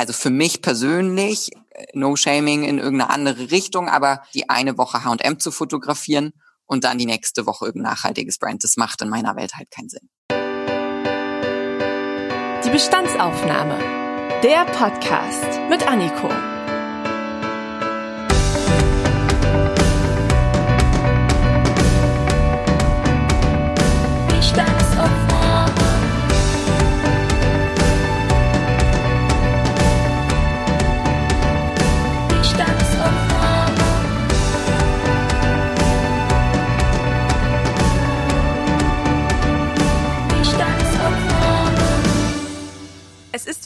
Also für mich persönlich, no shaming in irgendeine andere Richtung, aber die eine Woche H&M zu fotografieren und dann die nächste Woche irgendein nachhaltiges Brand, das macht in meiner Welt halt keinen Sinn. Die Bestandsaufnahme. Der Podcast mit Anniko.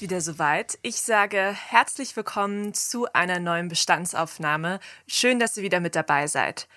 Wieder soweit. Ich sage herzlich willkommen zu einer neuen Bestandsaufnahme. Schön, dass ihr wieder mit dabei seid.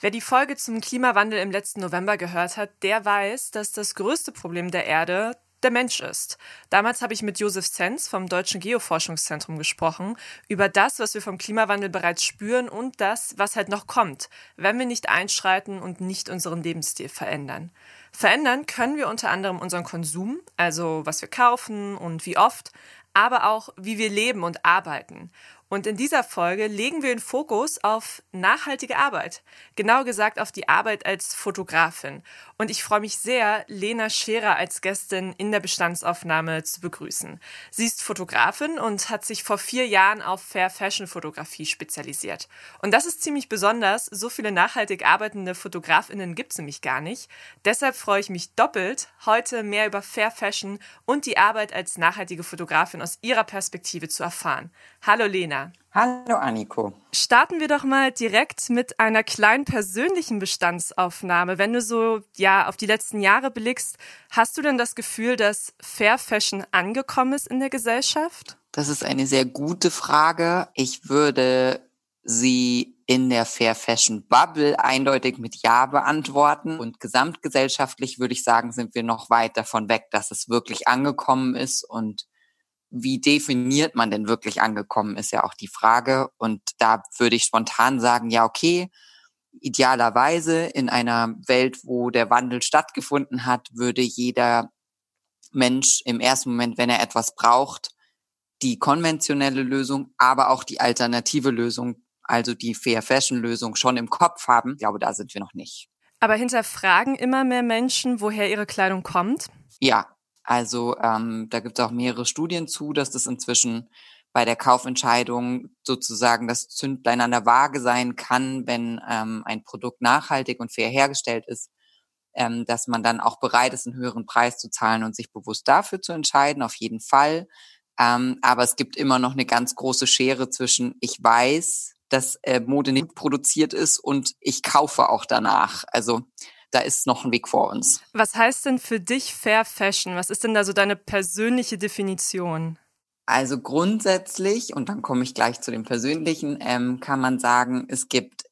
Wer die Folge zum Klimawandel im letzten November gehört hat, der weiß, dass das größte Problem der Erde der Mensch ist. Damals habe ich mit Josef Zenz vom Deutschen Geoforschungszentrum gesprochen über das, was wir vom Klimawandel bereits spüren und das, was halt noch kommt, wenn wir nicht einschreiten und nicht unseren Lebensstil verändern. Verändern können wir unter anderem unseren Konsum, also was wir kaufen und wie oft, aber auch wie wir leben und arbeiten. Und in dieser Folge legen wir den Fokus auf nachhaltige Arbeit. Genau gesagt auf die Arbeit als Fotografin. Und ich freue mich sehr, Lena Scherer als Gästin in der Bestandsaufnahme zu begrüßen. Sie ist Fotografin und hat sich vor vier Jahren auf Fair Fashion Fotografie spezialisiert. Und das ist ziemlich besonders. So viele nachhaltig arbeitende Fotografinnen gibt es nämlich gar nicht. Deshalb freue ich mich doppelt, heute mehr über Fair Fashion und die Arbeit als nachhaltige Fotografin aus ihrer Perspektive zu erfahren. Hallo Lena. Hallo Anniko. Starten wir doch mal direkt mit einer kleinen persönlichen Bestandsaufnahme. Wenn du so ja auf die letzten Jahre blickst, hast du denn das Gefühl, dass Fair Fashion angekommen ist in der Gesellschaft? Das ist eine sehr gute Frage. Ich würde sie in der Fair Fashion Bubble eindeutig mit Ja beantworten. Und gesamtgesellschaftlich würde ich sagen, sind wir noch weit davon weg, dass es wirklich angekommen ist und wie definiert man denn wirklich angekommen, ist ja auch die Frage. Und da würde ich spontan sagen, ja, okay, idealerweise in einer Welt, wo der Wandel stattgefunden hat, würde jeder Mensch im ersten Moment, wenn er etwas braucht, die konventionelle Lösung, aber auch die alternative Lösung, also die Fair Fashion Lösung schon im Kopf haben. Ich glaube, da sind wir noch nicht. Aber hinterfragen immer mehr Menschen, woher ihre Kleidung kommt? Ja, also ähm, da gibt es auch mehrere Studien zu, dass das inzwischen bei der Kaufentscheidung sozusagen das Zündlein an der Waage sein kann, wenn ähm, ein Produkt nachhaltig und fair hergestellt ist, ähm, dass man dann auch bereit ist, einen höheren Preis zu zahlen und sich bewusst dafür zu entscheiden, auf jeden Fall. Ähm, aber es gibt immer noch eine ganz große Schere zwischen, ich weiß, dass äh, Mode nicht produziert ist und ich kaufe auch danach. Also da ist noch ein Weg vor uns. Was heißt denn für dich Fair Fashion? Was ist denn da so deine persönliche Definition? Also grundsätzlich, und dann komme ich gleich zu dem Persönlichen, ähm, kann man sagen, es gibt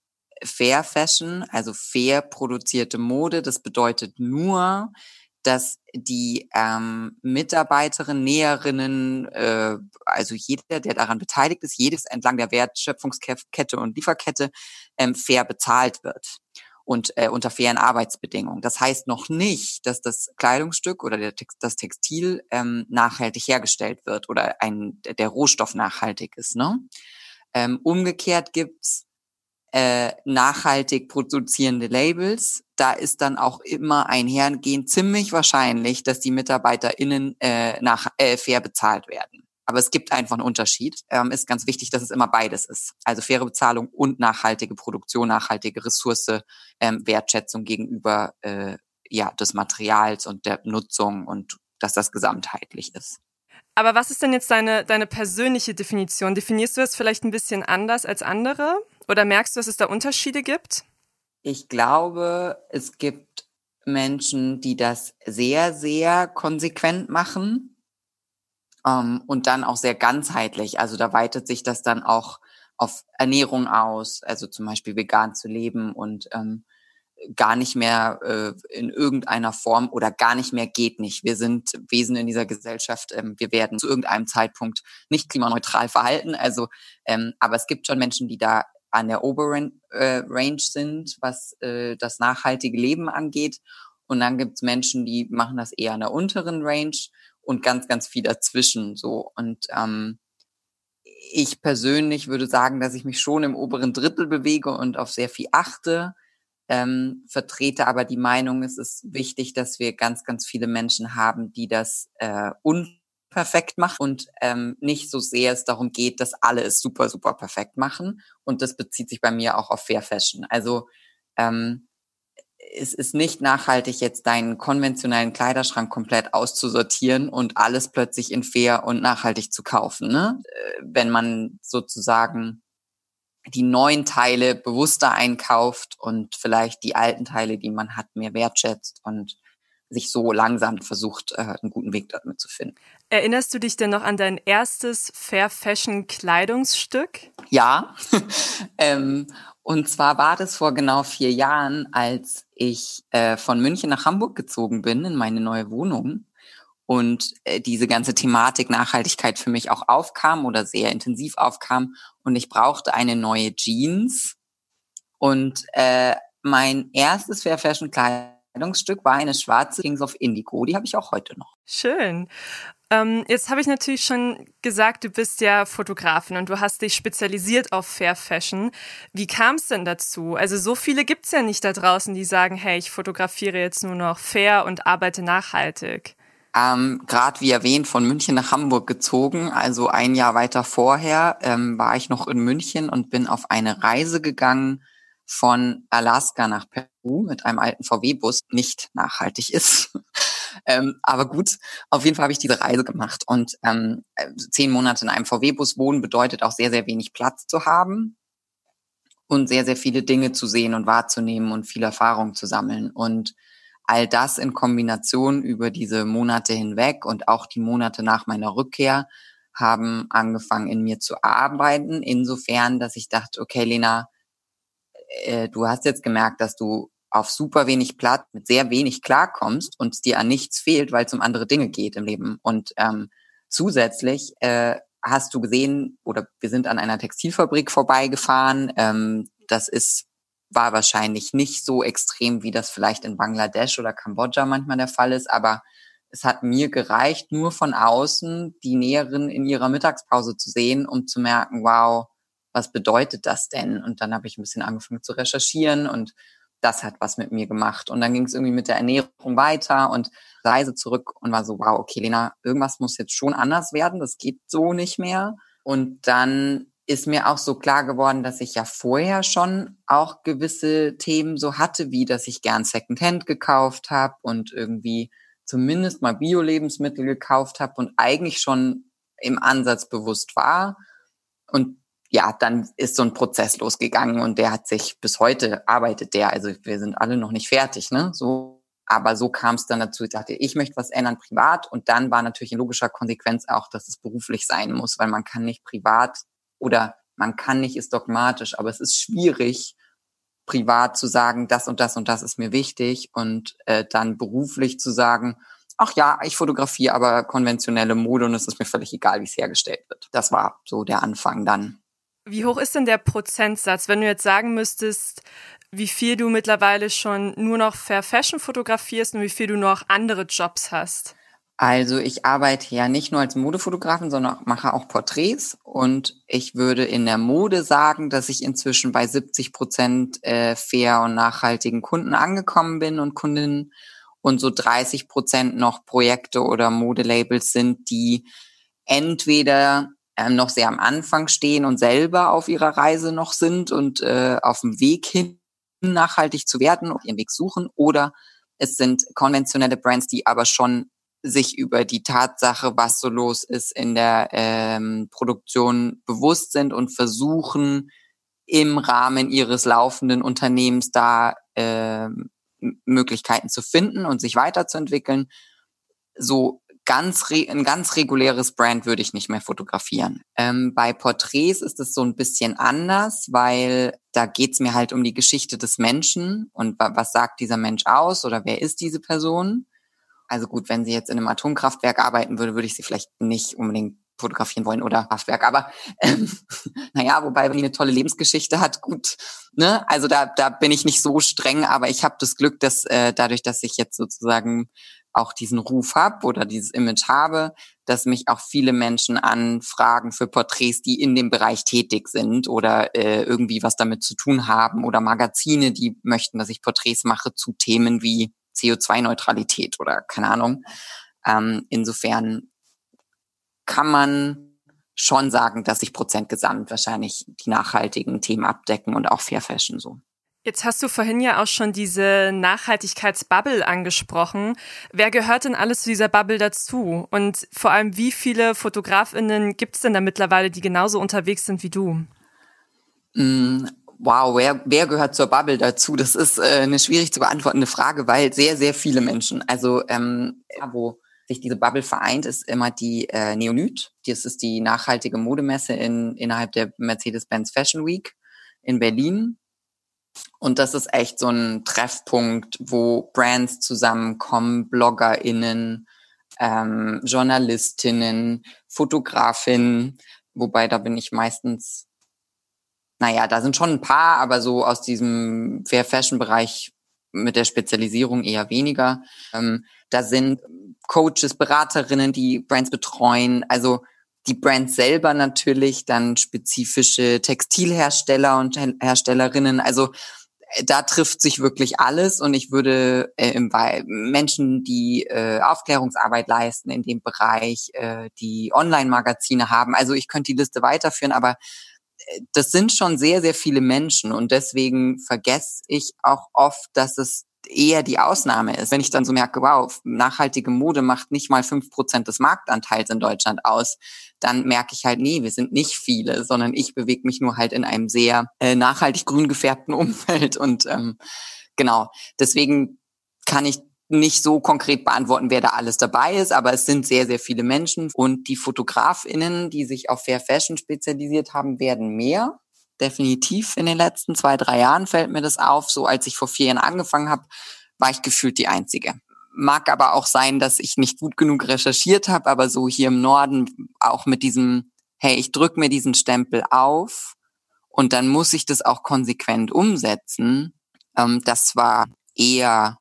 Fair Fashion, also fair produzierte Mode. Das bedeutet nur, dass die ähm, Mitarbeiterin, Näherinnen, äh, also jeder, der daran beteiligt ist, jedes entlang der Wertschöpfungskette und Lieferkette ähm, fair bezahlt wird und äh, unter fairen Arbeitsbedingungen. Das heißt noch nicht, dass das Kleidungsstück oder der das Textil ähm, nachhaltig hergestellt wird oder ein, der Rohstoff nachhaltig ist. Ne? Ähm, umgekehrt gibt's äh, nachhaltig produzierende Labels. Da ist dann auch immer einhergehend ziemlich wahrscheinlich, dass die MitarbeiterInnen äh, nach, äh, fair bezahlt werden. Aber es gibt einfach einen Unterschied. Ähm, ist ganz wichtig, dass es immer beides ist. Also faire Bezahlung und nachhaltige Produktion, nachhaltige Ressource, ähm, Wertschätzung gegenüber äh, ja, des Materials und der Nutzung und dass das gesamtheitlich ist. Aber was ist denn jetzt deine, deine persönliche Definition? Definierst du es vielleicht ein bisschen anders als andere? Oder merkst du, dass es da Unterschiede gibt? Ich glaube, es gibt Menschen, die das sehr, sehr konsequent machen und dann auch sehr ganzheitlich. Also da weitet sich das dann auch auf Ernährung aus, also zum Beispiel vegan zu leben und ähm, gar nicht mehr äh, in irgendeiner Form oder gar nicht mehr geht nicht. Wir sind Wesen in dieser Gesellschaft. Ähm, wir werden zu irgendeinem Zeitpunkt nicht klimaneutral verhalten. Also, ähm, aber es gibt schon Menschen, die da an der oberen äh, Range sind, was äh, das nachhaltige Leben angeht. Und dann gibt's Menschen, die machen das eher an der unteren Range und ganz, ganz viel dazwischen so. Und ähm, ich persönlich würde sagen, dass ich mich schon im oberen Drittel bewege und auf sehr viel achte. Ähm, vertrete aber die Meinung, es ist wichtig, dass wir ganz, ganz viele Menschen haben, die das äh, unperfekt machen und ähm, nicht so sehr es darum geht, dass alle es super, super perfekt machen. Und das bezieht sich bei mir auch auf Fair Fashion. Also ähm, es ist nicht nachhaltig, jetzt deinen konventionellen Kleiderschrank komplett auszusortieren und alles plötzlich in fair und nachhaltig zu kaufen. Ne? Äh, wenn man sozusagen die neuen Teile bewusster einkauft und vielleicht die alten Teile, die man hat, mehr wertschätzt und sich so langsam versucht, äh, einen guten Weg damit zu finden. Erinnerst du dich denn noch an dein erstes Fair Fashion Kleidungsstück? Ja, ähm, und zwar war das vor genau vier Jahren, als ich äh, von München nach Hamburg gezogen bin in meine neue Wohnung und äh, diese ganze Thematik Nachhaltigkeit für mich auch aufkam oder sehr intensiv aufkam und ich brauchte eine neue Jeans und äh, mein erstes Fair Fashion Kleidungsstück war eine schwarze Kings of Indigo, die habe ich auch heute noch. Schön. Ähm, jetzt habe ich natürlich schon gesagt, du bist ja Fotografin und du hast dich spezialisiert auf Fair Fashion. Wie kam es denn dazu? Also so viele gibt es ja nicht da draußen, die sagen, hey, ich fotografiere jetzt nur noch fair und arbeite nachhaltig. Ähm, Gerade wie erwähnt, von München nach Hamburg gezogen. Also ein Jahr weiter vorher ähm, war ich noch in München und bin auf eine Reise gegangen von Alaska nach Peru mit einem alten VW-Bus. Nicht nachhaltig ist. Ähm, aber gut, auf jeden Fall habe ich diese Reise gemacht. Und ähm, zehn Monate in einem VW-Bus wohnen bedeutet auch sehr, sehr wenig Platz zu haben und sehr, sehr viele Dinge zu sehen und wahrzunehmen und viel Erfahrung zu sammeln. Und all das in Kombination über diese Monate hinweg und auch die Monate nach meiner Rückkehr haben angefangen in mir zu arbeiten, insofern, dass ich dachte, okay, Lena, äh, du hast jetzt gemerkt, dass du auf super wenig Platz mit sehr wenig klarkommst und dir an nichts fehlt, weil es um andere Dinge geht im Leben. Und ähm, zusätzlich äh, hast du gesehen, oder wir sind an einer Textilfabrik vorbeigefahren. Ähm, das ist war wahrscheinlich nicht so extrem, wie das vielleicht in Bangladesch oder Kambodscha manchmal der Fall ist, aber es hat mir gereicht, nur von außen die Näherin in ihrer Mittagspause zu sehen, um zu merken, wow, was bedeutet das denn? Und dann habe ich ein bisschen angefangen zu recherchieren und das hat was mit mir gemacht. Und dann ging es irgendwie mit der Ernährung weiter und Reise zurück und war so, wow, okay, Lena, irgendwas muss jetzt schon anders werden. Das geht so nicht mehr. Und dann ist mir auch so klar geworden, dass ich ja vorher schon auch gewisse Themen so hatte, wie dass ich gern Secondhand gekauft habe und irgendwie zumindest mal Bio-Lebensmittel gekauft habe und eigentlich schon im Ansatz bewusst war. Und ja, dann ist so ein Prozess losgegangen und der hat sich bis heute arbeitet der. Also wir sind alle noch nicht fertig, ne? So, aber so kam es dann dazu. Ich dachte, ich möchte was ändern privat und dann war natürlich in logischer Konsequenz auch, dass es beruflich sein muss, weil man kann nicht privat oder man kann nicht ist dogmatisch, aber es ist schwierig privat zu sagen, das und das und das ist mir wichtig und äh, dann beruflich zu sagen, ach ja, ich fotografiere aber konventionelle Mode und es ist mir völlig egal, wie es hergestellt wird. Das war so der Anfang dann. Wie hoch ist denn der Prozentsatz, wenn du jetzt sagen müsstest, wie viel du mittlerweile schon nur noch Fair Fashion fotografierst und wie viel du noch andere Jobs hast? Also ich arbeite ja nicht nur als Modefotografin, sondern mache auch Porträts. Und ich würde in der Mode sagen, dass ich inzwischen bei 70 Prozent äh, fair und nachhaltigen Kunden angekommen bin und Kundinnen. Und so 30 Prozent noch Projekte oder Modelabels sind, die entweder ähm, noch sehr am Anfang stehen und selber auf ihrer Reise noch sind und äh, auf dem Weg hin nachhaltig zu werden und ihren Weg suchen oder es sind konventionelle Brands, die aber schon sich über die Tatsache, was so los ist in der ähm, Produktion bewusst sind und versuchen im Rahmen ihres laufenden Unternehmens da äh, Möglichkeiten zu finden und sich weiterzuentwickeln. So ganz ein ganz reguläres Brand würde ich nicht mehr fotografieren. Ähm, bei Porträts ist es so ein bisschen anders, weil da geht's mir halt um die Geschichte des Menschen und was sagt dieser Mensch aus oder wer ist diese Person. Also gut, wenn sie jetzt in einem Atomkraftwerk arbeiten würde, würde ich sie vielleicht nicht unbedingt fotografieren wollen oder Kraftwerk. Aber ähm, naja, wobei, wenn die eine tolle Lebensgeschichte hat, gut. Ne? Also da, da bin ich nicht so streng, aber ich habe das Glück, dass äh, dadurch, dass ich jetzt sozusagen auch diesen Ruf habe oder dieses Image habe, dass mich auch viele Menschen anfragen für Porträts, die in dem Bereich tätig sind oder äh, irgendwie was damit zu tun haben oder Magazine, die möchten, dass ich Porträts mache zu Themen wie CO2-Neutralität oder keine Ahnung. Ähm, insofern kann man schon sagen, dass sich Prozent gesamt wahrscheinlich die nachhaltigen Themen abdecken und auch Fair Fashion so. Jetzt hast du vorhin ja auch schon diese Nachhaltigkeitsbubble angesprochen. Wer gehört denn alles zu dieser Bubble dazu? Und vor allem, wie viele Fotografinnen gibt es denn da mittlerweile, die genauso unterwegs sind wie du? Mm, wow, wer, wer gehört zur Bubble dazu? Das ist äh, eine schwierig zu beantwortende Frage, weil sehr, sehr viele Menschen, also ähm, wo sich diese Bubble vereint, ist immer die äh, Neonyt. Das ist die nachhaltige Modemesse in, innerhalb der Mercedes-Benz Fashion Week in Berlin. Und das ist echt so ein Treffpunkt, wo Brands zusammenkommen, BloggerInnen, ähm, Journalistinnen, Fotografinnen, wobei da bin ich meistens, naja, da sind schon ein paar, aber so aus diesem Fair Fashion Bereich mit der Spezialisierung eher weniger. Ähm, da sind Coaches, Beraterinnen, die Brands betreuen, also die Brands selber natürlich, dann spezifische Textilhersteller und Herstellerinnen. Also äh, da trifft sich wirklich alles und ich würde äh, Menschen, die äh, Aufklärungsarbeit leisten in dem Bereich, äh, die Online-Magazine haben. Also ich könnte die Liste weiterführen, aber äh, das sind schon sehr, sehr viele Menschen und deswegen vergesse ich auch oft, dass es eher die Ausnahme ist. Wenn ich dann so merke, wow, nachhaltige Mode macht nicht mal fünf Prozent des Marktanteils in Deutschland aus, dann merke ich halt, nee, wir sind nicht viele, sondern ich bewege mich nur halt in einem sehr äh, nachhaltig grün gefärbten Umfeld. Und ähm, genau, deswegen kann ich nicht so konkret beantworten, wer da alles dabei ist, aber es sind sehr, sehr viele Menschen und die FotografInnen, die sich auf Fair Fashion spezialisiert haben, werden mehr definitiv in den letzten zwei, drei Jahren fällt mir das auf. So als ich vor vier Jahren angefangen habe, war ich gefühlt die Einzige. Mag aber auch sein, dass ich nicht gut genug recherchiert habe, aber so hier im Norden auch mit diesem, hey, ich drück mir diesen Stempel auf und dann muss ich das auch konsequent umsetzen. Ähm, das war eher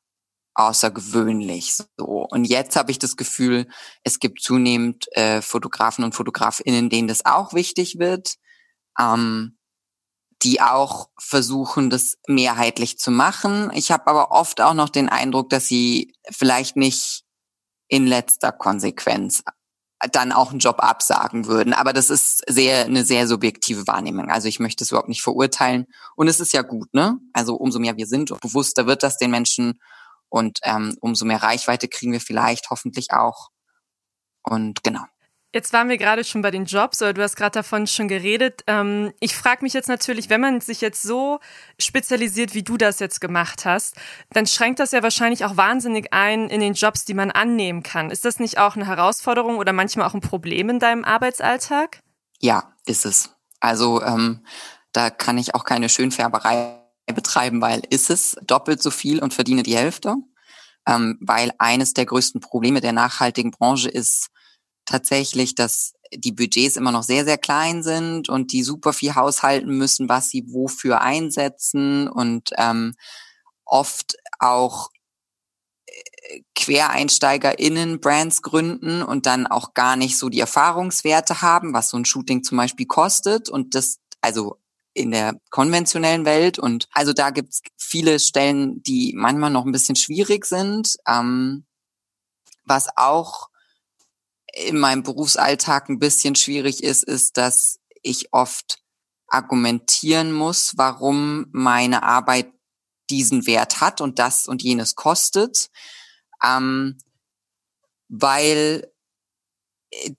außergewöhnlich so. Und jetzt habe ich das Gefühl, es gibt zunehmend äh, Fotografen und Fotografinnen, denen das auch wichtig wird. Ähm, die auch versuchen, das mehrheitlich zu machen. Ich habe aber oft auch noch den Eindruck, dass sie vielleicht nicht in letzter Konsequenz dann auch einen Job absagen würden. Aber das ist sehr eine sehr subjektive Wahrnehmung. Also ich möchte es überhaupt nicht verurteilen. Und es ist ja gut, ne? Also umso mehr wir sind, bewusster wird das den Menschen und ähm, umso mehr Reichweite kriegen wir vielleicht hoffentlich auch. Und genau. Jetzt waren wir gerade schon bei den Jobs, oder du hast gerade davon schon geredet. Ähm, ich frage mich jetzt natürlich, wenn man sich jetzt so spezialisiert, wie du das jetzt gemacht hast, dann schränkt das ja wahrscheinlich auch wahnsinnig ein in den Jobs, die man annehmen kann. Ist das nicht auch eine Herausforderung oder manchmal auch ein Problem in deinem Arbeitsalltag? Ja, ist es. Also ähm, da kann ich auch keine Schönfärberei betreiben, weil ist es doppelt so viel und verdiene die Hälfte. Ähm, weil eines der größten Probleme der nachhaltigen Branche ist, tatsächlich, dass die Budgets immer noch sehr, sehr klein sind und die super viel haushalten müssen, was sie wofür einsetzen und ähm, oft auch äh, QuereinsteigerInnen Brands gründen und dann auch gar nicht so die Erfahrungswerte haben, was so ein Shooting zum Beispiel kostet und das, also in der konventionellen Welt. Und also da gibt's viele Stellen, die manchmal noch ein bisschen schwierig sind, ähm, was auch in meinem Berufsalltag ein bisschen schwierig ist, ist, dass ich oft argumentieren muss, warum meine Arbeit diesen Wert hat und das und jenes kostet, ähm, weil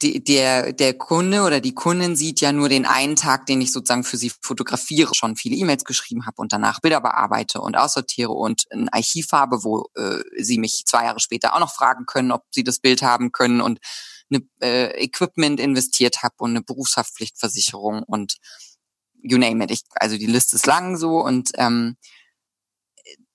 die, der, der Kunde oder die Kundin sieht ja nur den einen Tag, den ich sozusagen für sie fotografiere, schon viele E-Mails geschrieben habe und danach Bilder bearbeite und aussortiere und ein Archiv habe, wo äh, sie mich zwei Jahre später auch noch fragen können, ob sie das Bild haben können und eine äh, Equipment investiert habe und eine Berufshaftpflichtversicherung und you name it. Ich, also die Liste ist lang so und ähm,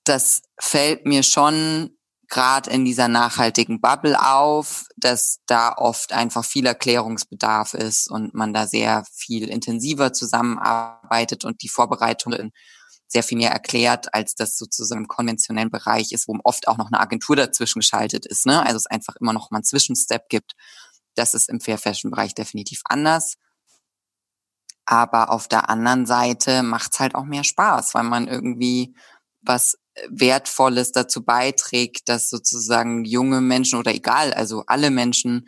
das fällt mir schon gerade in dieser nachhaltigen Bubble auf, dass da oft einfach viel Erklärungsbedarf ist und man da sehr viel intensiver zusammenarbeitet und die Vorbereitungen sehr viel mehr erklärt, als das sozusagen im konventionellen Bereich ist, wo oft auch noch eine Agentur dazwischen geschaltet ist. Ne? Also es einfach immer noch mal einen Zwischenstep gibt. Das ist im Fair Fashion Bereich definitiv anders. Aber auf der anderen Seite macht's halt auch mehr Spaß, weil man irgendwie was Wertvolles dazu beiträgt, dass sozusagen junge Menschen oder egal, also alle Menschen,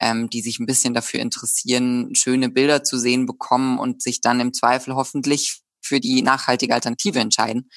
ähm, die sich ein bisschen dafür interessieren, schöne Bilder zu sehen bekommen und sich dann im Zweifel hoffentlich für die nachhaltige Alternative entscheiden.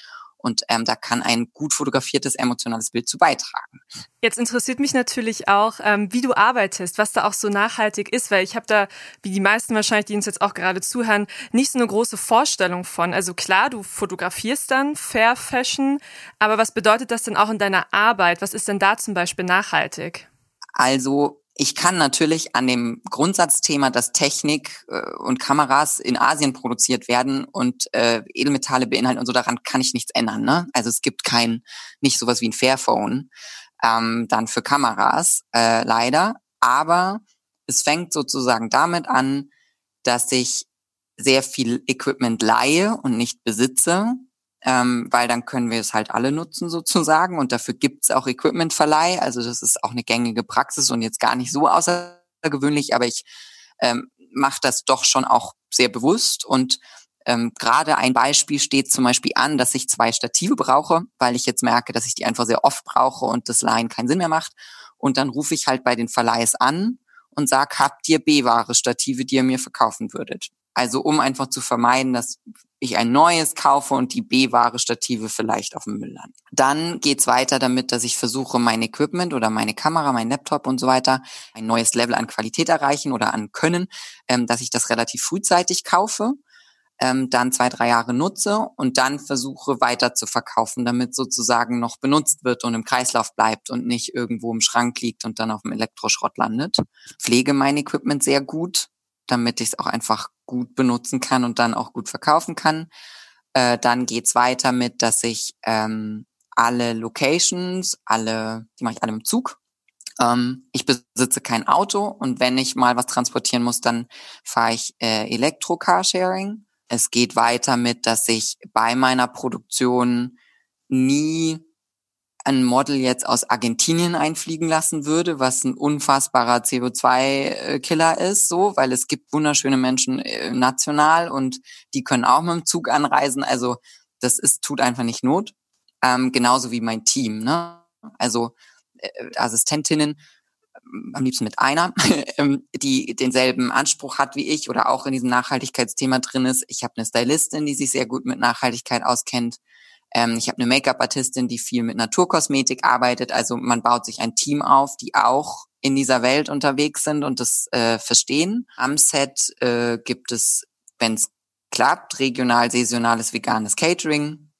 Und ähm, da kann ein gut fotografiertes emotionales Bild zu beitragen. Jetzt interessiert mich natürlich auch, ähm, wie du arbeitest, was da auch so nachhaltig ist, weil ich habe da, wie die meisten wahrscheinlich, die uns jetzt auch gerade zuhören, nicht so eine große Vorstellung von. Also klar, du fotografierst dann Fair Fashion, aber was bedeutet das denn auch in deiner Arbeit? Was ist denn da zum Beispiel nachhaltig? Also ich kann natürlich an dem Grundsatzthema, dass Technik äh, und Kameras in Asien produziert werden und äh, Edelmetalle beinhalten und so, daran kann ich nichts ändern. Ne? Also es gibt kein, nicht sowas wie ein Fairphone ähm, dann für Kameras, äh, leider. Aber es fängt sozusagen damit an, dass ich sehr viel Equipment leihe und nicht besitze ähm, weil dann können wir es halt alle nutzen sozusagen und dafür gibt's auch Equipmentverleih. Also das ist auch eine gängige Praxis und jetzt gar nicht so außergewöhnlich, aber ich ähm, mache das doch schon auch sehr bewusst und ähm, gerade ein Beispiel steht zum Beispiel an, dass ich zwei Stative brauche, weil ich jetzt merke, dass ich die einfach sehr oft brauche und das Leihen keinen Sinn mehr macht. Und dann rufe ich halt bei den Verleihs an und sag, habt ihr B-Ware Stative, die ihr mir verkaufen würdet? Also um einfach zu vermeiden, dass ich ein neues kaufe und die B-Ware Stative vielleicht auf dem Müll landen. Dann geht's weiter damit, dass ich versuche, mein Equipment oder meine Kamera, mein Laptop und so weiter, ein neues Level an Qualität erreichen oder an Können, ähm, dass ich das relativ frühzeitig kaufe, ähm, dann zwei, drei Jahre nutze und dann versuche weiter zu verkaufen, damit sozusagen noch benutzt wird und im Kreislauf bleibt und nicht irgendwo im Schrank liegt und dann auf dem Elektroschrott landet. Pflege mein Equipment sehr gut, damit ich es auch einfach gut benutzen kann und dann auch gut verkaufen kann. Äh, dann geht's weiter mit, dass ich ähm, alle Locations, alle, die mache ich alle im Zug. Ähm, ich besitze kein Auto und wenn ich mal was transportieren muss, dann fahre ich äh, Elektro-Carsharing. Es geht weiter mit, dass ich bei meiner Produktion nie ein Model jetzt aus Argentinien einfliegen lassen würde, was ein unfassbarer CO2-Killer ist, so, weil es gibt wunderschöne Menschen äh, national und die können auch mit dem Zug anreisen. Also das ist tut einfach nicht Not. Ähm, genauso wie mein Team. Ne? Also äh, Assistentinnen am liebsten mit einer, ähm, die denselben Anspruch hat wie ich oder auch in diesem Nachhaltigkeitsthema drin ist. Ich habe eine Stylistin, die sich sehr gut mit Nachhaltigkeit auskennt. Ähm, ich habe eine Make-up-Artistin, die viel mit Naturkosmetik arbeitet. Also man baut sich ein Team auf, die auch in dieser Welt unterwegs sind und das äh, verstehen. Am Set äh, gibt es, wenn es klappt, regional, saisonales, veganes Catering.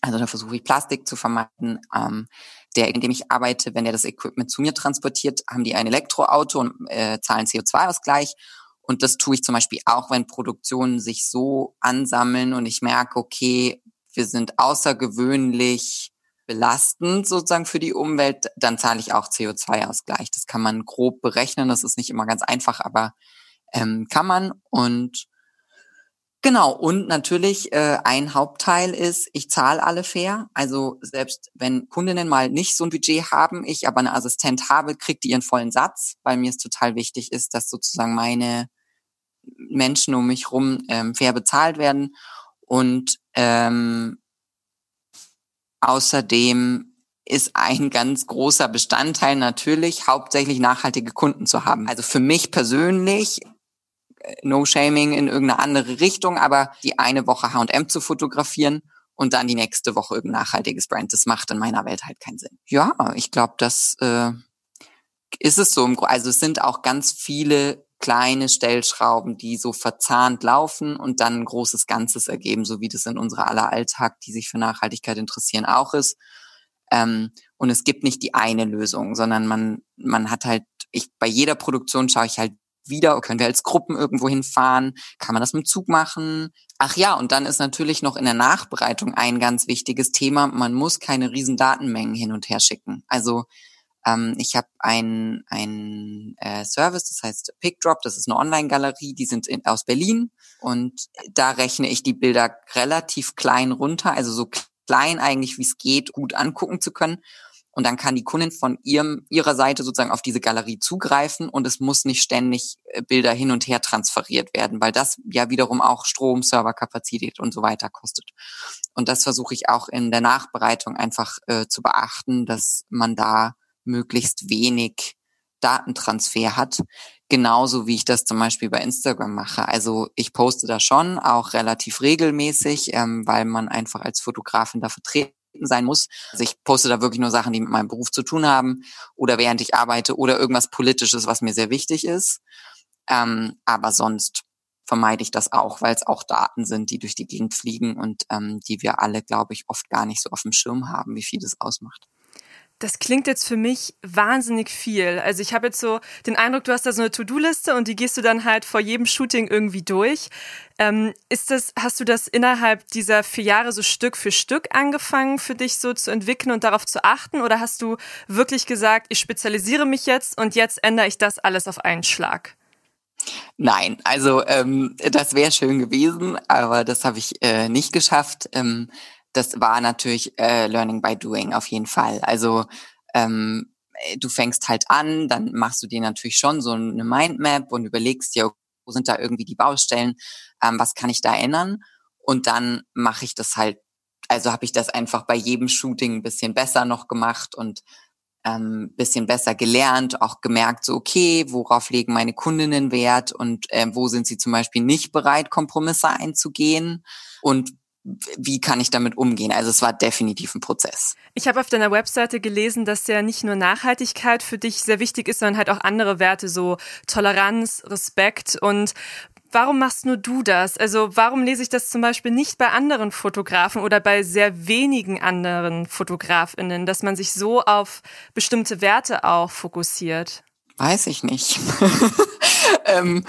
Also da versuche ich Plastik zu vermeiden. Ähm, der, in dem ich arbeite, wenn er das Equipment zu mir transportiert, haben die ein Elektroauto und äh, zahlen CO2-Ausgleich. Und das tue ich zum Beispiel auch, wenn Produktionen sich so ansammeln und ich merke, okay, wir sind außergewöhnlich belastend sozusagen für die Umwelt, dann zahle ich auch CO2-Ausgleich. Das kann man grob berechnen. Das ist nicht immer ganz einfach, aber ähm, kann man. Und genau, und natürlich äh, ein Hauptteil ist, ich zahle alle fair. Also selbst wenn Kundinnen mal nicht so ein Budget haben, ich aber eine Assistent habe, kriegt die ihren vollen Satz, weil mir es total wichtig ist, dass sozusagen meine Menschen um mich rum ähm, fair bezahlt werden. Und ähm, außerdem ist ein ganz großer Bestandteil natürlich, hauptsächlich nachhaltige Kunden zu haben. Also für mich persönlich, äh, no shaming in irgendeine andere Richtung, aber die eine Woche H&M zu fotografieren und dann die nächste Woche irgendein nachhaltiges Brand, das macht in meiner Welt halt keinen Sinn. Ja, ich glaube, das äh, ist es so. Also es sind auch ganz viele kleine Stellschrauben, die so verzahnt laufen und dann ein großes Ganzes ergeben, so wie das in unserer aller Alltag, die sich für Nachhaltigkeit interessieren, auch ist. Ähm, und es gibt nicht die eine Lösung, sondern man, man hat halt, ich, bei jeder Produktion schaue ich halt wieder, können wir als Gruppen irgendwo hinfahren? Kann man das mit dem Zug machen? Ach ja, und dann ist natürlich noch in der Nachbereitung ein ganz wichtiges Thema. Man muss keine riesen Datenmengen hin und her schicken. Also Ähm, ich habe ein, ein äh, Service, das heißt PickDrop, das ist eine Online-Galerie, die sind in, aus Berlin und da rechne ich die Bilder relativ klein runter, also so klein eigentlich, wie es geht, gut angucken zu können. Und dann kann die Kundin von ihrem, ihrer Seite sozusagen auf diese Galerie zugreifen und es muss nicht ständig äh, Bilder hin und her transferiert werden, weil das ja wiederum auch Strom, Serverkapazität und so weiter kostet. Und das versuche ich auch in der Nachbereitung einfach äh, zu beachten, dass man da möglichst wenig Datentransfer hat. Genauso wie ich das zum Beispiel bei Instagram mache. Also ich poste da schon auch relativ regelmäßig, ähm, weil man einfach als Fotografin da vertreten sein muss. Also ich poste da wirklich nur Sachen, die mit meinem Beruf zu tun haben oder während ich arbeite oder irgendwas Politisches, was mir sehr wichtig ist. Ähm, aber sonst vermeide ich das auch, weil es auch Daten sind, die durch die Gegend fliegen und ähm, die wir alle, glaube ich, oft gar nicht so auf dem Schirm haben, wie viel das ausmacht. Das klingt jetzt für mich wahnsinnig viel. Also ich habe jetzt so den Eindruck, du hast da so eine To-Do-Liste und die gehst du dann halt vor jedem Shooting irgendwie durch. Ähm, ist das, hast du das innerhalb dieser vier Jahre so Stück für Stück angefangen für dich so zu entwickeln und darauf zu achten? Oder hast du wirklich gesagt, ich spezialisiere mich jetzt und jetzt ändere ich das alles auf einen Schlag? Nein, also ähm, das wäre schön gewesen, aber das habe ich äh, nicht geschafft. Ähm, das war natürlich äh, Learning by Doing auf jeden Fall. Also ähm, du fängst halt an, dann machst du dir natürlich schon so eine Mindmap und überlegst dir, wo sind da irgendwie die Baustellen, ähm, was kann ich da ändern? Und dann mache ich das halt, also habe ich das einfach bei jedem Shooting ein bisschen besser noch gemacht und ähm, bisschen besser gelernt, auch gemerkt, so okay, worauf legen meine Kundinnen Wert und äh, wo sind sie zum Beispiel nicht bereit, Kompromisse einzugehen und wie kann ich damit umgehen? Also es war definitiv ein Prozess. Ich habe auf deiner Webseite gelesen, dass ja nicht nur Nachhaltigkeit für dich sehr wichtig ist, sondern halt auch andere Werte, so Toleranz, Respekt und Warum machst nur du das? Also warum lese ich das zum Beispiel nicht bei anderen Fotografen oder bei sehr wenigen anderen Fotografinnen, dass man sich so auf bestimmte Werte auch fokussiert? Weiß ich nicht. ähm,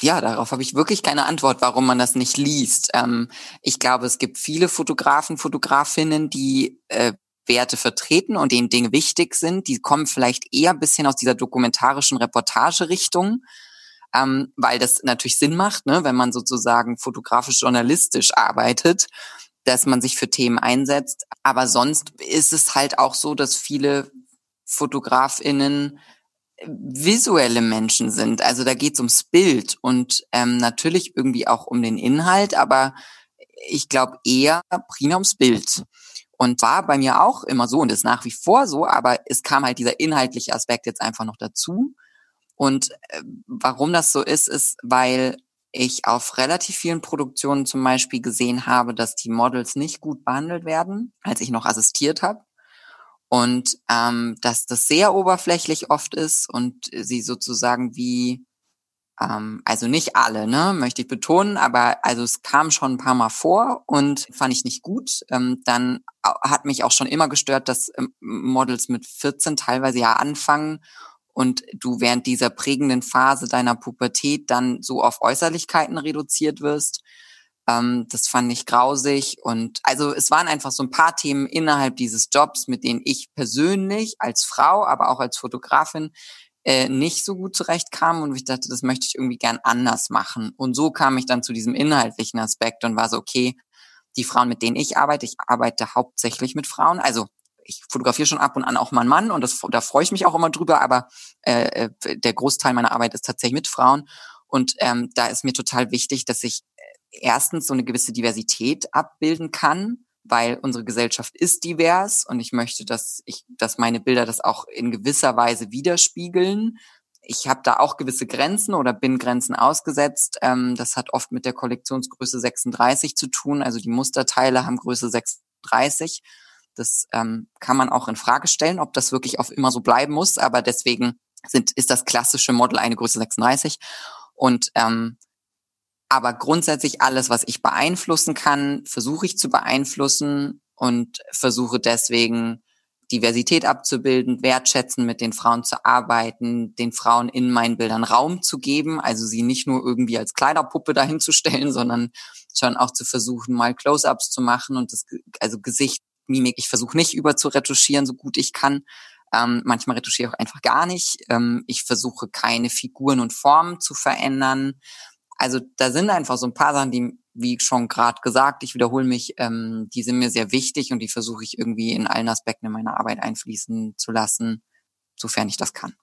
ja, darauf habe ich wirklich keine Antwort, warum man das nicht liest. Ähm, ich glaube, es gibt viele Fotografen, Fotografinnen, die äh, Werte vertreten und denen Dinge wichtig sind. Die kommen vielleicht eher ein bisschen aus dieser dokumentarischen Reportage-Richtung, ähm, weil das natürlich Sinn macht, ne, wenn man sozusagen fotografisch-journalistisch arbeitet, dass man sich für Themen einsetzt. Aber sonst ist es halt auch so, dass viele Fotografinnen visuelle Menschen sind. Also da geht es ums Bild und ähm, natürlich irgendwie auch um den Inhalt, aber ich glaube eher primär ums Bild. Und war bei mir auch immer so und ist nach wie vor so, aber es kam halt dieser inhaltliche Aspekt jetzt einfach noch dazu. Und äh, warum das so ist, ist, weil ich auf relativ vielen Produktionen zum Beispiel gesehen habe, dass die Models nicht gut behandelt werden, als ich noch assistiert habe. Und ähm, dass das sehr oberflächlich oft ist und sie sozusagen wie, ähm, also nicht alle, ne, möchte ich betonen, aber also es kam schon ein paar Mal vor und fand ich nicht gut. Ähm, dann hat mich auch schon immer gestört, dass ähm, Models mit 14 teilweise ja anfangen und du während dieser prägenden Phase deiner Pubertät dann so auf Äußerlichkeiten reduziert wirst. Ähm, das fand ich grausig. Und also es waren einfach so ein paar Themen innerhalb dieses Jobs, mit denen ich persönlich als Frau, aber auch als Fotografin äh, nicht so gut zurechtkam und ich dachte, das möchte ich irgendwie gern anders machen. Und so kam ich dann zu diesem inhaltlichen Aspekt und war so, okay, die Frauen, mit denen ich arbeite, ich arbeite hauptsächlich mit Frauen, also ich fotografiere schon ab und an auch mal einen Mann und das, da freue ich mich auch immer drüber, aber äh, äh, der Großteil meiner Arbeit ist tatsächlich mit Frauen. Und ähm, da ist mir total wichtig, dass ich erstens so eine gewisse Diversität abbilden kann, weil unsere Gesellschaft ist divers und ich möchte, dass ich, dass meine Bilder das auch in gewisser Weise widerspiegeln. Ich habe da auch gewisse Grenzen oder bin Grenzen ausgesetzt. Ähm, das hat oft mit der Kollektionsgröße 36 zu tun. Also die Musterteile haben Größe 36. Das ähm, kann man auch in Frage stellen, ob das wirklich auf immer so bleiben muss. Aber deswegen sind, ist das klassische Model eine Größe 36. Und ähm, aber grundsätzlich alles, was ich beeinflussen kann, versuche ich zu beeinflussen und versuche deswegen Diversität abzubilden, wertschätzen, mit den Frauen zu arbeiten, den Frauen in meinen Bildern Raum zu geben, also sie nicht nur irgendwie als Kleiderpuppe dahinzustellen, sondern schon auch zu versuchen, mal Close-ups zu machen und das, also Gesicht, Mimik, ich versuche nicht über zu retuschieren, so gut ich kann, Ähm, manchmal retuschiere ich auch einfach gar nicht. Ähm, ich versuche keine Figuren und Formen zu verändern. Also da sind einfach so ein paar Sachen, die, wie schon gerade gesagt, ich wiederhole mich, ähm, die sind mir sehr wichtig und die versuche ich irgendwie in allen Aspekten in meiner Arbeit einfließen zu lassen, sofern ich das kann.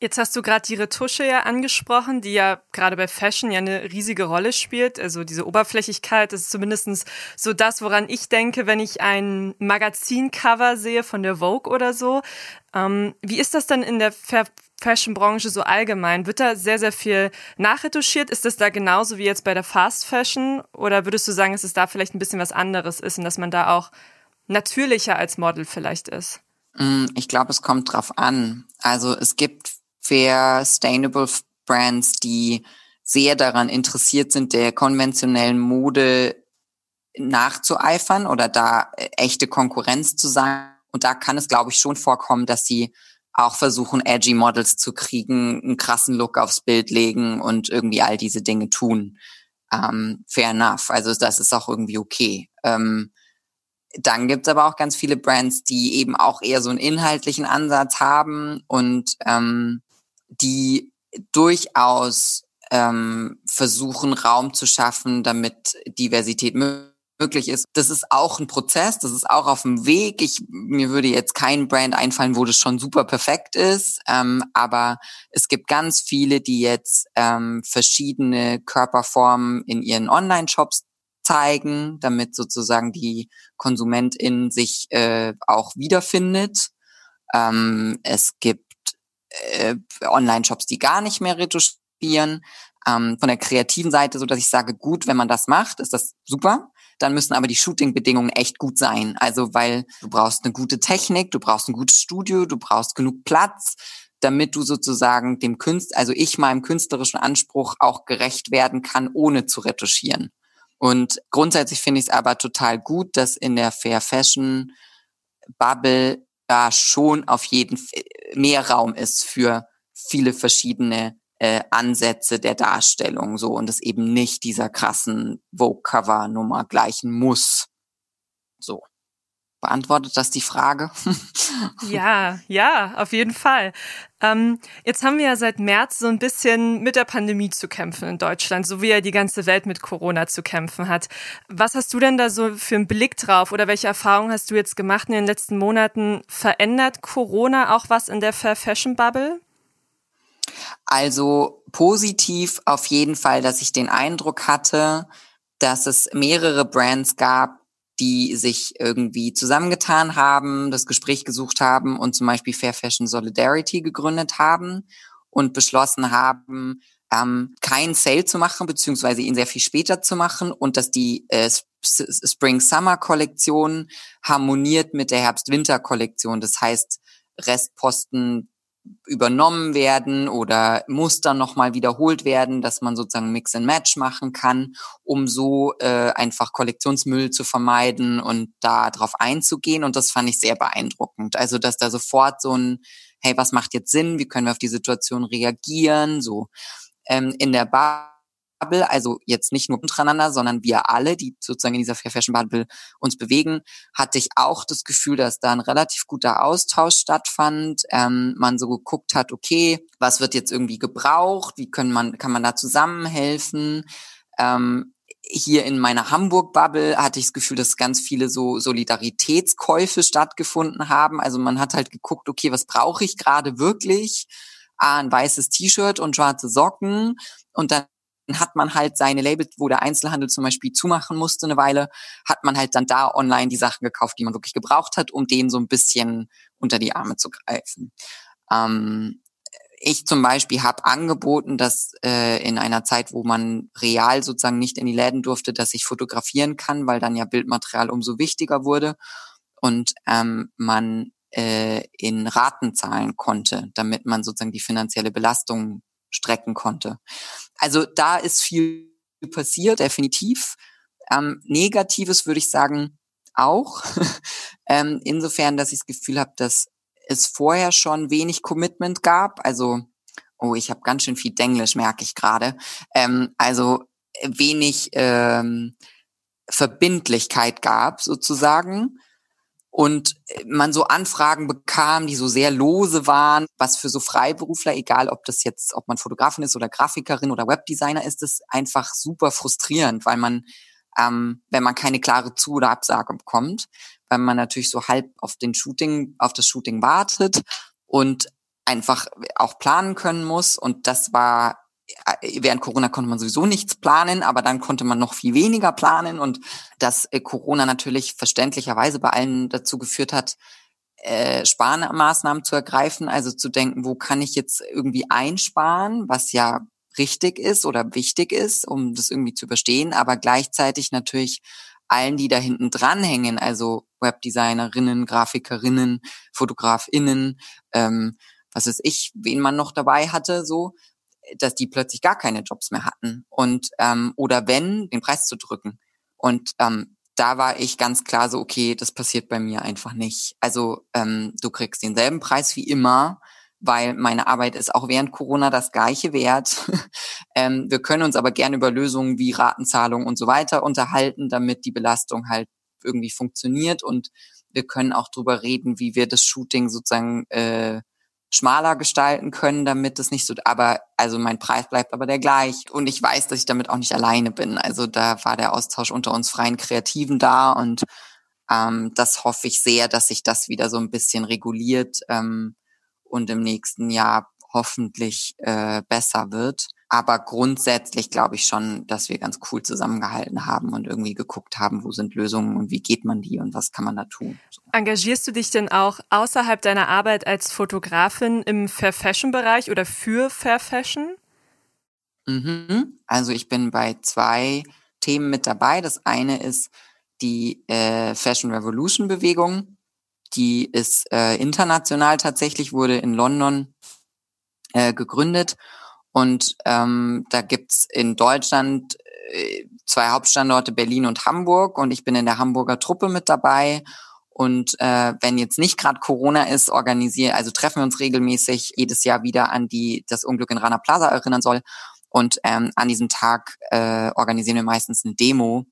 Jetzt hast du gerade die Retusche ja angesprochen, die ja gerade bei Fashion ja eine riesige Rolle spielt. Also diese Oberflächlichkeit ist zumindest so das, woran ich denke, wenn ich ein Magazincover sehe von der Vogue oder so. Ähm, wie ist das dann in der Fashion-Branche so allgemein? Wird da sehr, sehr viel nachretuschiert? Ist das da genauso wie jetzt bei der Fast Fashion? Oder würdest du sagen, dass es da vielleicht ein bisschen was anderes ist und dass man da auch natürlicher als Model vielleicht ist? Mm, ich glaube, es kommt drauf an. Also es gibt fair, sustainable Brands, die sehr daran interessiert sind, der konventionellen Mode nachzueifern oder da äh, echte Konkurrenz zu sein. Und da kann es, glaube ich, schon vorkommen, dass sie auch versuchen, edgy Models zu kriegen, einen krassen Look aufs Bild legen und irgendwie all diese Dinge tun. Ähm, fair enough. Also das ist auch irgendwie okay. Ähm, dann gibt es aber auch ganz viele Brands, die eben auch eher so einen inhaltlichen Ansatz haben und ähm, die durchaus ähm, versuchen, Raum zu schaffen, damit Diversität möglich ist. Das ist auch ein Prozess, das ist auch auf dem Weg. Ich, mir würde jetzt kein Brand einfallen, wo das schon super perfekt ist, ähm, aber es gibt ganz viele, die jetzt ähm, verschiedene Körperformen in ihren Online-Shops zeigen, damit sozusagen die Konsumentin sich äh, auch wiederfindet. Ähm, es gibt äh, Online-Shops, die gar nicht mehr retuschieren. Ähm, von der kreativen Seite, so dass ich sage, gut, wenn man das macht, ist das super. Dann müssen aber die Shooting-Bedingungen echt gut sein. Also, weil du brauchst eine gute Technik, du brauchst ein gutes Studio, du brauchst genug Platz, damit du sozusagen dem Künst, also ich meinem künstlerischen Anspruch auch gerecht werden kann, ohne zu retuschieren. Und grundsätzlich finde ich es aber total gut, dass in der Fair Fashion Bubble da schon auf jeden mehr Raum ist für viele verschiedene äh, Ansätze der Darstellung so und es eben nicht dieser krassen Vogue-Cover-Nummer gleichen muss. So. Beantwortet das die Frage? ja, ja, auf jeden Fall. Ähm, jetzt haben wir ja seit März so ein bisschen mit der Pandemie zu kämpfen in Deutschland, so wie ja die ganze Welt mit Corona zu kämpfen hat. Was hast du denn da so für einen Blick drauf oder welche Erfahrungen hast du jetzt gemacht in den letzten Monaten? Verändert Corona auch was in der Fair Fashion Bubble? Also positiv auf jeden Fall, dass ich den Eindruck hatte, dass es mehrere Brands gab, die sich irgendwie zusammengetan haben, das Gespräch gesucht haben und zum Beispiel Fair Fashion Solidarity gegründet haben und beschlossen haben, ähm, keinen Sale zu machen, beziehungsweise ihn sehr viel später zu machen und dass die äh, Spring-Summer-Kollektion harmoniert mit der Herbst-Winter-Kollektion. Das heißt, Restposten übernommen werden oder Muster nochmal wiederholt werden, dass man sozusagen Mix and Match machen kann, um so äh, einfach Kollektionsmüll zu vermeiden und da drauf einzugehen. Und das fand ich sehr beeindruckend. Also, dass da sofort so ein, hey, was macht jetzt Sinn? Wie können wir auf die Situation reagieren? So ähm, in der Bar Bubble, also jetzt nicht nur untereinander, sondern wir alle, die sozusagen in dieser Fair Fashion Bubble uns bewegen, hatte ich auch das Gefühl, dass da ein relativ guter Austausch stattfand. Ähm, man so geguckt hat, okay, was wird jetzt irgendwie gebraucht? Wie können man, kann man da zusammenhelfen? Ähm, hier in meiner Hamburg-Bubble hatte ich das Gefühl, dass ganz viele so Solidaritätskäufe stattgefunden haben. Also man hat halt geguckt, okay, was brauche ich gerade wirklich? Ah, ein weißes T-Shirt und schwarze Socken. Und dann hat man halt seine Labels, wo der Einzelhandel zum Beispiel zumachen musste eine Weile, hat man halt dann da online die Sachen gekauft, die man wirklich gebraucht hat, um denen so ein bisschen unter die Arme zu greifen. Ähm, ich zum Beispiel habe angeboten, dass äh, in einer Zeit, wo man real sozusagen nicht in die Läden durfte, dass ich fotografieren kann, weil dann ja Bildmaterial umso wichtiger wurde und ähm, man äh, in Raten zahlen konnte, damit man sozusagen die finanzielle Belastung strecken konnte. Also da ist viel passiert, definitiv. Ähm, Negatives würde ich sagen auch. ähm, insofern, dass ich das Gefühl habe, dass es vorher schon wenig Commitment gab. Also, oh, ich habe ganz schön viel Denglisch, merke ich gerade. Ähm, also wenig ähm, Verbindlichkeit gab sozusagen. Und man so Anfragen bekam, die so sehr lose waren, was für so Freiberufler, egal ob das jetzt, ob man Fotografin ist oder Grafikerin oder Webdesigner ist, ist einfach super frustrierend, weil man, ähm, wenn man keine klare Zu- oder Absage bekommt, weil man natürlich so halb auf den Shooting, auf das Shooting wartet und einfach auch planen können muss. Und das war äh, während Corona konnte man sowieso nichts planen, aber dann konnte man noch viel weniger planen und dass äh, Corona natürlich verständlicherweise bei allen dazu geführt hat, äh, Sparmaßnahmen zu ergreifen, also zu denken, wo kann ich jetzt irgendwie einsparen, was ja richtig ist oder wichtig ist, um das irgendwie zu überstehen, aber gleichzeitig natürlich allen, die da hinten dranhängen, also Webdesignerinnen, Grafikerinnen, Fotografinnen, ähm, was weiß ich, wen man noch dabei hatte, so, dass die plötzlich gar keine Jobs mehr hatten. Und ähm, oder wenn den Preis zu drücken. Und ähm, da war ich ganz klar so okay das passiert bei mir einfach nicht. Also ähm, du kriegst denselben Preis wie immer weil meine Arbeit ist auch während Corona das gleiche wert. ähm, wir können uns aber gerne über Lösungen wie Ratenzahlung und so weiter unterhalten, damit die Belastung halt irgendwie funktioniert. Und wir können auch drüber reden, wie wir das Shooting sozusagen äh, schmaler gestalten können, damit es nicht so, aber also mein Preis bleibt aber der gleich und ich weiß, dass ich damit auch nicht alleine bin. Also da war der Austausch unter uns freien Kreativen da und ähm, das hoffe ich sehr, dass sich das wieder so ein bisschen reguliert ähm, und im nächsten Jahr hoffentlich äh, besser wird. Aber grundsätzlich glaube ich schon, dass wir ganz cool zusammengehalten haben und irgendwie geguckt haben, wo sind Lösungen und wie geht man die und was kann man da tun. Engagierst du dich denn auch außerhalb deiner Arbeit als Fotografin im Fair Fashion Bereich oder für Fair Fashion? Mhm. Also ich bin bei zwei Themen mit dabei. Das eine ist die äh, Fashion Revolution Bewegung. Die ist äh, international tatsächlich, wurde in London äh, gegründet und ähm, da gibt's in Deutschland äh, zwei Hauptstandorte, Berlin und Hamburg. Und ich bin in der Hamburger Truppe mit dabei. Und äh, wenn jetzt nicht gerade Corona ist, organisieren, also treffen wir uns regelmäßig jedes Jahr wieder an die das Unglück in Rana Plaza erinnern soll. Und ähm, an diesem Tag äh, organisieren wir meistens eine Demo,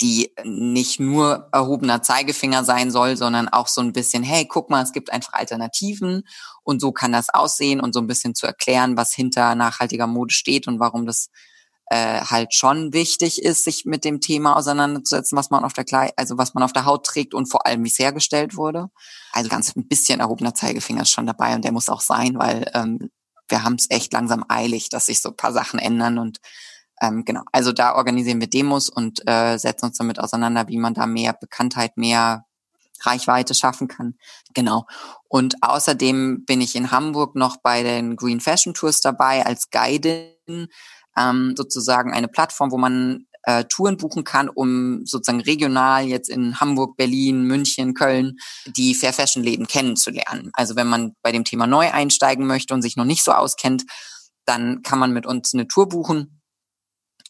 die nicht nur erhobener Zeigefinger sein soll, sondern auch so ein bisschen, hey, guck mal, es gibt einfach Alternativen und so kann das aussehen und so ein bisschen zu erklären, was hinter nachhaltiger Mode steht und warum das äh, halt schon wichtig ist, sich mit dem Thema auseinanderzusetzen, was man auf der Kleid also was man auf der Haut trägt und vor allem wie es hergestellt wurde. Also ganz ein bisschen erhobener Zeigefinger ist schon dabei und der muss auch sein, weil ähm, wir haben es echt langsam eilig, dass sich so ein paar Sachen ändern und ähm, genau, also da organisieren wir Demos und äh, setzen uns damit auseinander, wie man da mehr Bekanntheit, mehr Reichweite schaffen kann. Genau. Und außerdem bin ich in Hamburg noch bei den Green Fashion Tours dabei als Guidin, ähm, sozusagen eine Plattform, wo man äh, Touren buchen kann, um sozusagen regional jetzt in Hamburg, Berlin, München, Köln die Fair Fashion Läden kennenzulernen. Also wenn man bei dem Thema neu einsteigen möchte und sich noch nicht so auskennt, dann kann man mit uns eine Tour buchen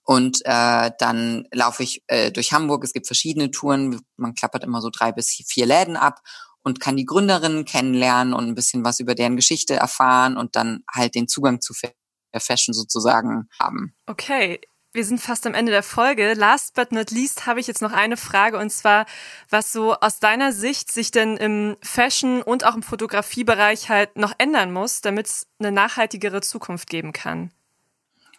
und äh, dann laufe ich äh, durch Hamburg. Es gibt verschiedene Touren. Man klappert immer so drei bis vier Läden ab und kann die Gründerinnen kennenlernen und ein bisschen was über deren Geschichte erfahren und dann halt den Zugang zu Fashion sozusagen haben. Okay. Wir sind fast am Ende der Folge. Last but not least habe ich jetzt noch eine Frage und zwar, was so aus deiner Sicht sich denn im Fashion und auch im Fotografiebereich halt noch ändern muss, damit es eine nachhaltigere Zukunft geben kann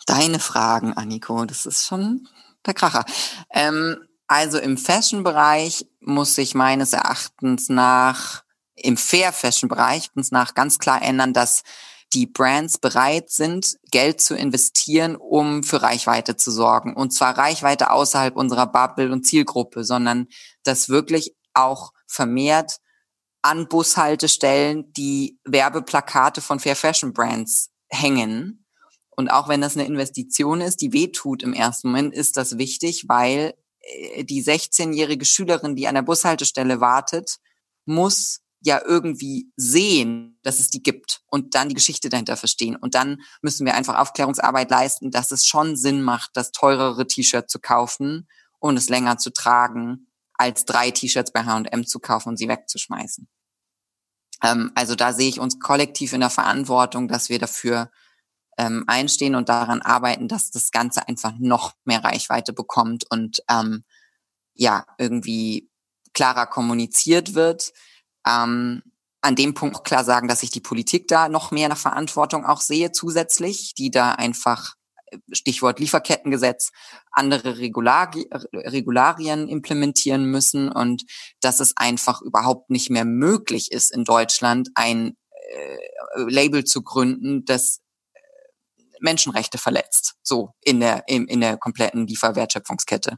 deine Fragen, Anniko. Das ist schon der Kracher. Ähm, also im Fashion-Bereich muss sich meines Erachtens nach, im Fair-Fashion-Bereich nach ganz klar ändern, dass die Brands bereit sind, Geld zu investieren, um für Reichweite zu sorgen. Und zwar Reichweite außerhalb unserer Bubble und Zielgruppe, sondern dass wirklich auch vermehrt an Bushaltestellen die Werbeplakate von Fair Fashion Brands hängen und auch wenn das eine Investition ist, die wehtut im ersten Moment, ist das wichtig, weil äh, die 16-jährige Schülerin, die an der Bushaltestelle wartet, muss ja irgendwie sehen, dass es die gibt und dann die Geschichte dahinter verstehen. Und dann müssen wir einfach Aufklärungsarbeit leisten, dass es schon Sinn macht, das teurere T-Shirt zu kaufen und es länger zu tragen, als drei T-Shirts bei H&M zu kaufen und sie wegzuschmeißen. Ähm, also da sehe ich uns kollektiv in der Verantwortung, dass wir dafür ähm, einstehen und daran arbeiten, dass das Ganze einfach noch mehr Reichweite bekommt und ähm, ja, irgendwie klarer kommuniziert wird. Ähm, an dem Punkt auch klar sagen, dass ich die Politik da noch mehr eine Verantwortung auch sehe zusätzlich, die da einfach äh, Stichwort Lieferkettengesetz, andere Regulari Regularien implementieren müssen und dass es einfach überhaupt nicht mehr möglich ist, in Deutschland ein äh, Label zu gründen, das äh, Menschenrechte verletzt, so in der, in, in der kompletten Lieferwertschöpfungskette.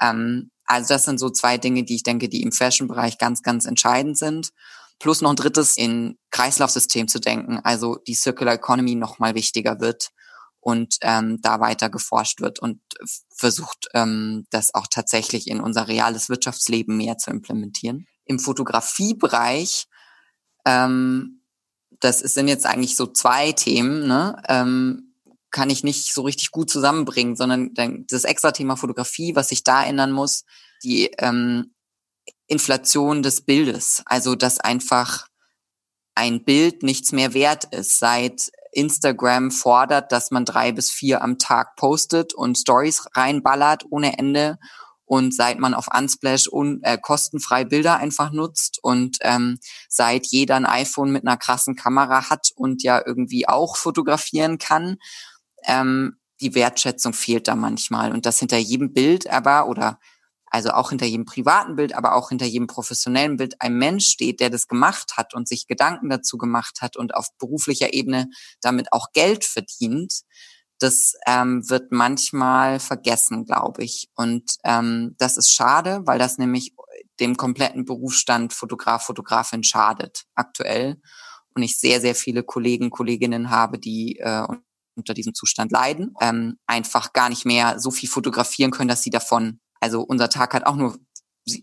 Ähm, also das sind so zwei Dinge, die ich denke, die im Fashion-Bereich ganz, ganz entscheidend sind. Plus noch ein drittes, in Kreislaufsystem zu denken, also die Circular Economy noch mal wichtiger wird und ähm, da weiter geforscht wird und versucht, ähm, das auch tatsächlich in unser reales Wirtschaftsleben mehr zu implementieren. Im Fotografiebereich, ähm, das sind jetzt eigentlich so zwei Themen, ne? ähm, kann ich nicht so richtig gut zusammenbringen, sondern das extra Thema Fotografie, was sich da ändern muss, die ähm, Inflation des Bildes. Also, dass einfach ein Bild nichts mehr wert ist. Seit Instagram fordert, dass man drei bis vier am Tag postet und Stories reinballert ohne Ende. Und seit man auf Unsplash un, äh, kostenfrei Bilder einfach nutzt und ähm, seit jeder ein iPhone mit einer krassen Kamera hat und ja irgendwie auch fotografieren kann, ähm, die Wertschätzung fehlt da manchmal. Und das hinter jedem Bild aber oder also auch hinter jedem privaten Bild, aber auch hinter jedem professionellen Bild ein Mensch steht, der das gemacht hat und sich Gedanken dazu gemacht hat und auf beruflicher Ebene damit auch Geld verdient, das ähm, wird manchmal vergessen, glaube ich. Und ähm, das ist schade, weil das nämlich dem kompletten Berufsstand Fotograf, Fotografin schadet aktuell. Und ich sehr, sehr viele Kollegen, Kolleginnen habe, die äh, unter diesem Zustand leiden, ähm, einfach gar nicht mehr so viel fotografieren können, dass sie davon also unser Tag hat auch nur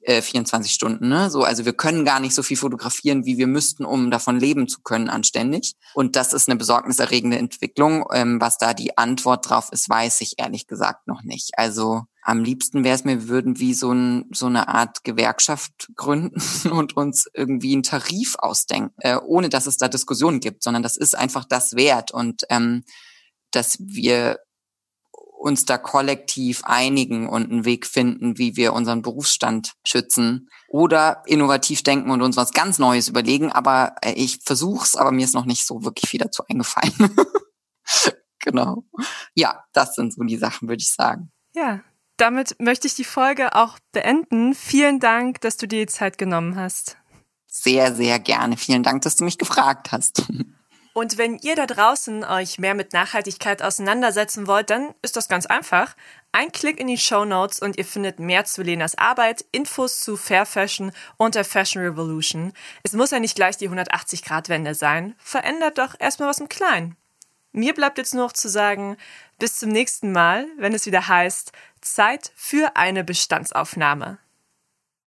äh, 24 Stunden, ne? So, also wir können gar nicht so viel fotografieren, wie wir müssten, um davon leben zu können, anständig. Und das ist eine besorgniserregende Entwicklung. Ähm, was da die Antwort drauf ist, weiß ich ehrlich gesagt noch nicht. Also am liebsten wäre es mir, wir würden wie so, ein, so eine Art Gewerkschaft gründen und uns irgendwie einen Tarif ausdenken, äh, ohne dass es da Diskussionen gibt, sondern das ist einfach das wert und ähm, dass wir uns da kollektiv einigen und einen Weg finden, wie wir unseren Berufsstand schützen oder innovativ denken und uns was ganz Neues überlegen. Aber äh, ich versuch's, aber mir ist noch nicht so wirklich viel dazu eingefallen. genau. Ja, das sind so die Sachen, würde ich sagen. Ja, damit möchte ich die Folge auch beenden. Vielen Dank, dass du dir die Zeit genommen hast. Sehr, sehr gerne. Vielen Dank, dass du mich gefragt hast. Und wenn ihr da draußen euch mehr mit Nachhaltigkeit auseinandersetzen wollt, dann ist das ganz einfach. Ein Klick in die Show Notes und ihr findet mehr zu Lenas Arbeit, Infos zu Fair Fashion und der Fashion Revolution. Es muss ja nicht gleich die 180-Grad-Wende sein. Verändert doch erstmal was im Kleinen. Mir bleibt jetzt nur noch zu sagen, bis zum nächsten Mal, wenn es wieder heißt, Zeit für eine Bestandsaufnahme.